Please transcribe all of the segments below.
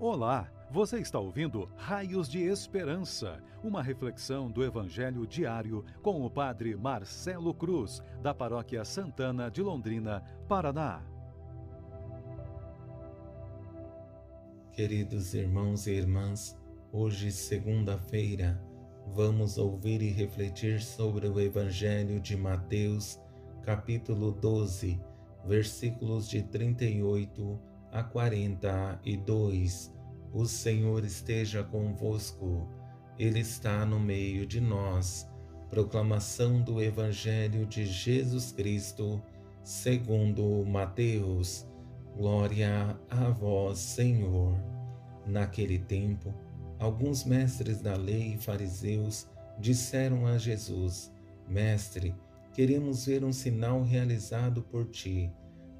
Olá, você está ouvindo Raios de Esperança, uma reflexão do Evangelho diário com o Padre Marcelo Cruz, da Paróquia Santana de Londrina, Paraná. Queridos irmãos e irmãs, hoje, segunda-feira, vamos ouvir e refletir sobre o Evangelho de Mateus, capítulo 12, versículos de 38 a 42. O Senhor esteja convosco, Ele está no meio de nós. Proclamação do Evangelho de Jesus Cristo, segundo Mateus. Glória a vós, Senhor. Naquele tempo, alguns mestres da lei e fariseus disseram a Jesus: Mestre, queremos ver um sinal realizado por ti.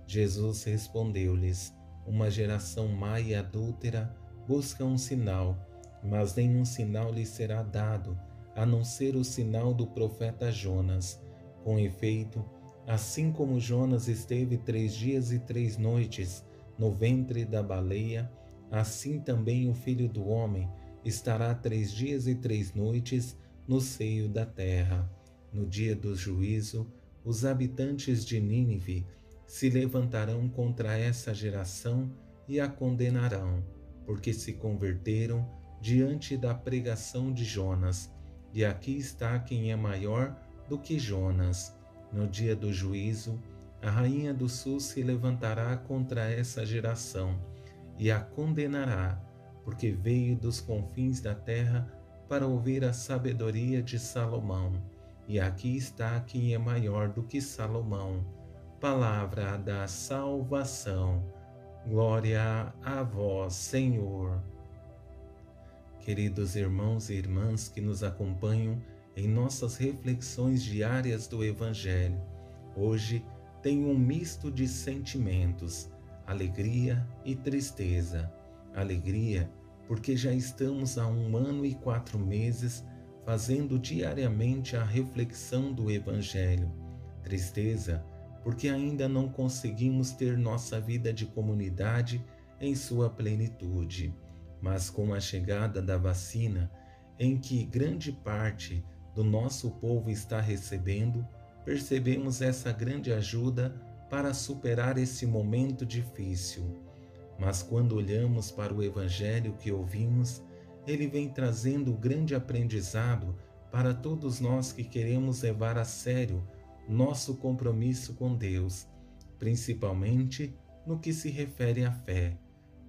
Jesus respondeu-lhes: Uma geração má e adúltera busca um sinal, mas nenhum sinal lhe será dado, a não ser o sinal do profeta Jonas. Com efeito, assim como Jonas esteve três dias e três noites no ventre da baleia, assim também o filho do homem estará três dias e três noites no seio da terra. No dia do juízo, os habitantes de Nínive se levantarão contra essa geração e a condenarão porque se converteram diante da pregação de Jonas. E aqui está quem é maior do que Jonas. No dia do juízo, a rainha do sul se levantará contra essa geração e a condenará, porque veio dos confins da terra para ouvir a sabedoria de Salomão. E aqui está quem é maior do que Salomão. Palavra da salvação. Glória a vós, Senhor. Queridos irmãos e irmãs que nos acompanham em nossas reflexões diárias do Evangelho, hoje tem um misto de sentimentos, alegria e tristeza. Alegria, porque já estamos há um ano e quatro meses fazendo diariamente a reflexão do Evangelho. Tristeza, porque ainda não conseguimos ter nossa vida de comunidade em sua plenitude. Mas com a chegada da vacina, em que grande parte do nosso povo está recebendo, percebemos essa grande ajuda para superar esse momento difícil. Mas quando olhamos para o Evangelho que ouvimos, ele vem trazendo grande aprendizado para todos nós que queremos levar a sério nosso compromisso com Deus, principalmente no que se refere à fé,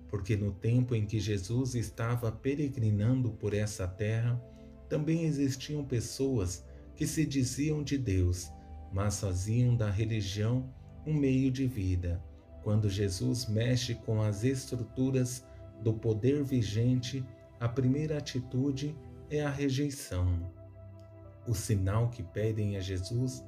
porque no tempo em que Jesus estava peregrinando por essa terra, também existiam pessoas que se diziam de Deus, mas faziam da religião um meio de vida. Quando Jesus mexe com as estruturas do poder vigente, a primeira atitude é a rejeição. O sinal que pedem a Jesus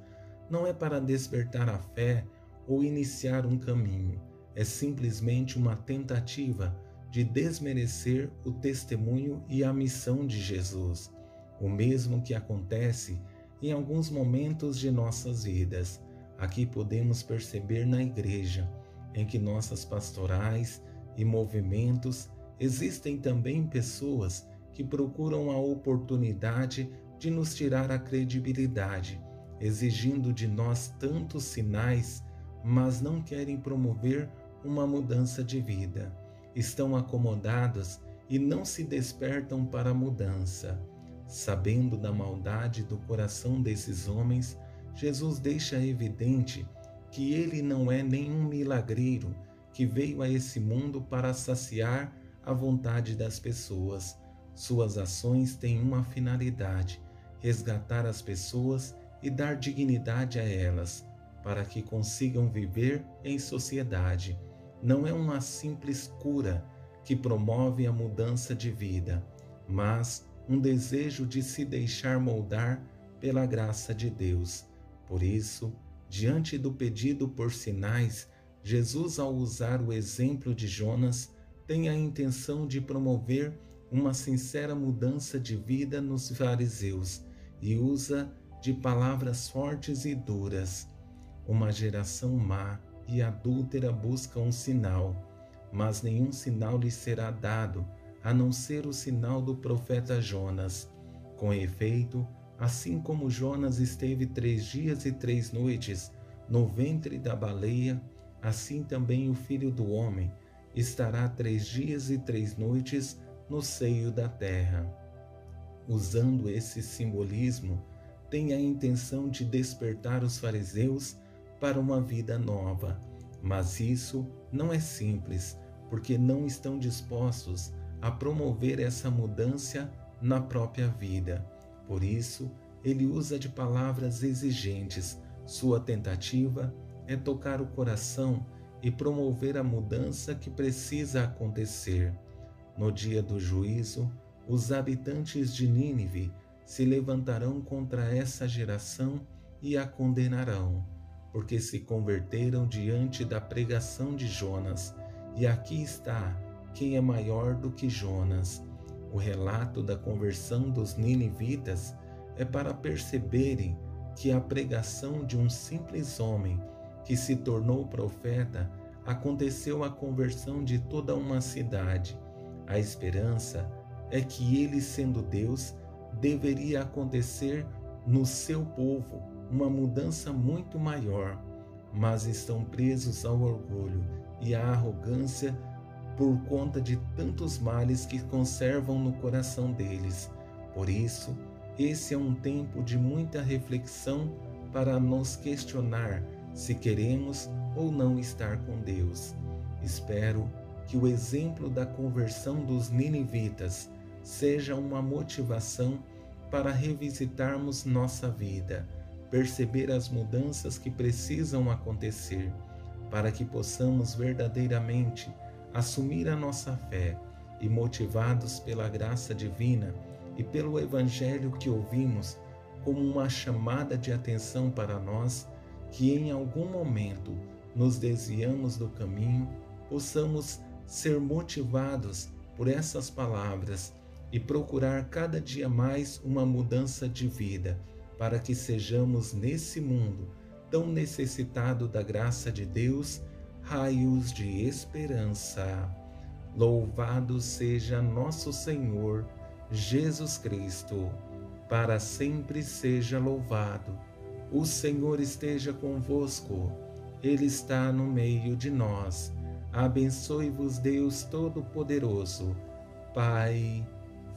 não é para despertar a fé ou iniciar um caminho, é simplesmente uma tentativa de desmerecer o testemunho e a missão de Jesus, o mesmo que acontece em alguns momentos de nossas vidas. Aqui podemos perceber na igreja, em que nossas pastorais e movimentos existem também pessoas que procuram a oportunidade de nos tirar a credibilidade exigindo de nós tantos sinais, mas não querem promover uma mudança de vida. Estão acomodados e não se despertam para a mudança. Sabendo da maldade do coração desses homens, Jesus deixa evidente que ele não é nenhum milagreiro que veio a esse mundo para saciar a vontade das pessoas. Suas ações têm uma finalidade: resgatar as pessoas e dar dignidade a elas, para que consigam viver em sociedade. Não é uma simples cura que promove a mudança de vida, mas um desejo de se deixar moldar pela graça de Deus. Por isso, diante do pedido por sinais, Jesus, ao usar o exemplo de Jonas, tem a intenção de promover uma sincera mudança de vida nos fariseus e usa de palavras fortes e duras. Uma geração má e adúltera busca um sinal, mas nenhum sinal lhe será dado, a não ser o sinal do profeta Jonas. Com efeito, assim como Jonas esteve três dias e três noites no ventre da baleia, assim também o filho do homem estará três dias e três noites no seio da terra. Usando esse simbolismo, tem a intenção de despertar os fariseus para uma vida nova. Mas isso não é simples, porque não estão dispostos a promover essa mudança na própria vida. Por isso, ele usa de palavras exigentes. Sua tentativa é tocar o coração e promover a mudança que precisa acontecer. No dia do juízo, os habitantes de Nínive se levantarão contra essa geração e a condenarão, porque se converteram diante da pregação de Jonas. E aqui está quem é maior do que Jonas. O relato da conversão dos ninivitas é para perceberem que a pregação de um simples homem que se tornou profeta, aconteceu a conversão de toda uma cidade. A esperança é que ele, sendo Deus, deveria acontecer no seu povo uma mudança muito maior, mas estão presos ao orgulho e à arrogância por conta de tantos males que conservam no coração deles. Por isso, esse é um tempo de muita reflexão para nos questionar se queremos ou não estar com Deus. Espero que o exemplo da conversão dos ninivitas seja uma motivação para revisitarmos nossa vida, perceber as mudanças que precisam acontecer, para que possamos verdadeiramente assumir a nossa fé e, motivados pela graça divina e pelo Evangelho que ouvimos, como uma chamada de atenção para nós, que em algum momento nos desviamos do caminho, possamos ser motivados por essas palavras e procurar cada dia mais uma mudança de vida, para que sejamos nesse mundo tão necessitado da graça de Deus, raios de esperança. Louvado seja nosso Senhor Jesus Cristo, para sempre seja louvado o Senhor esteja convosco, Ele está no meio de nós. Abençoe-vos, Deus Todo-Poderoso, Pai,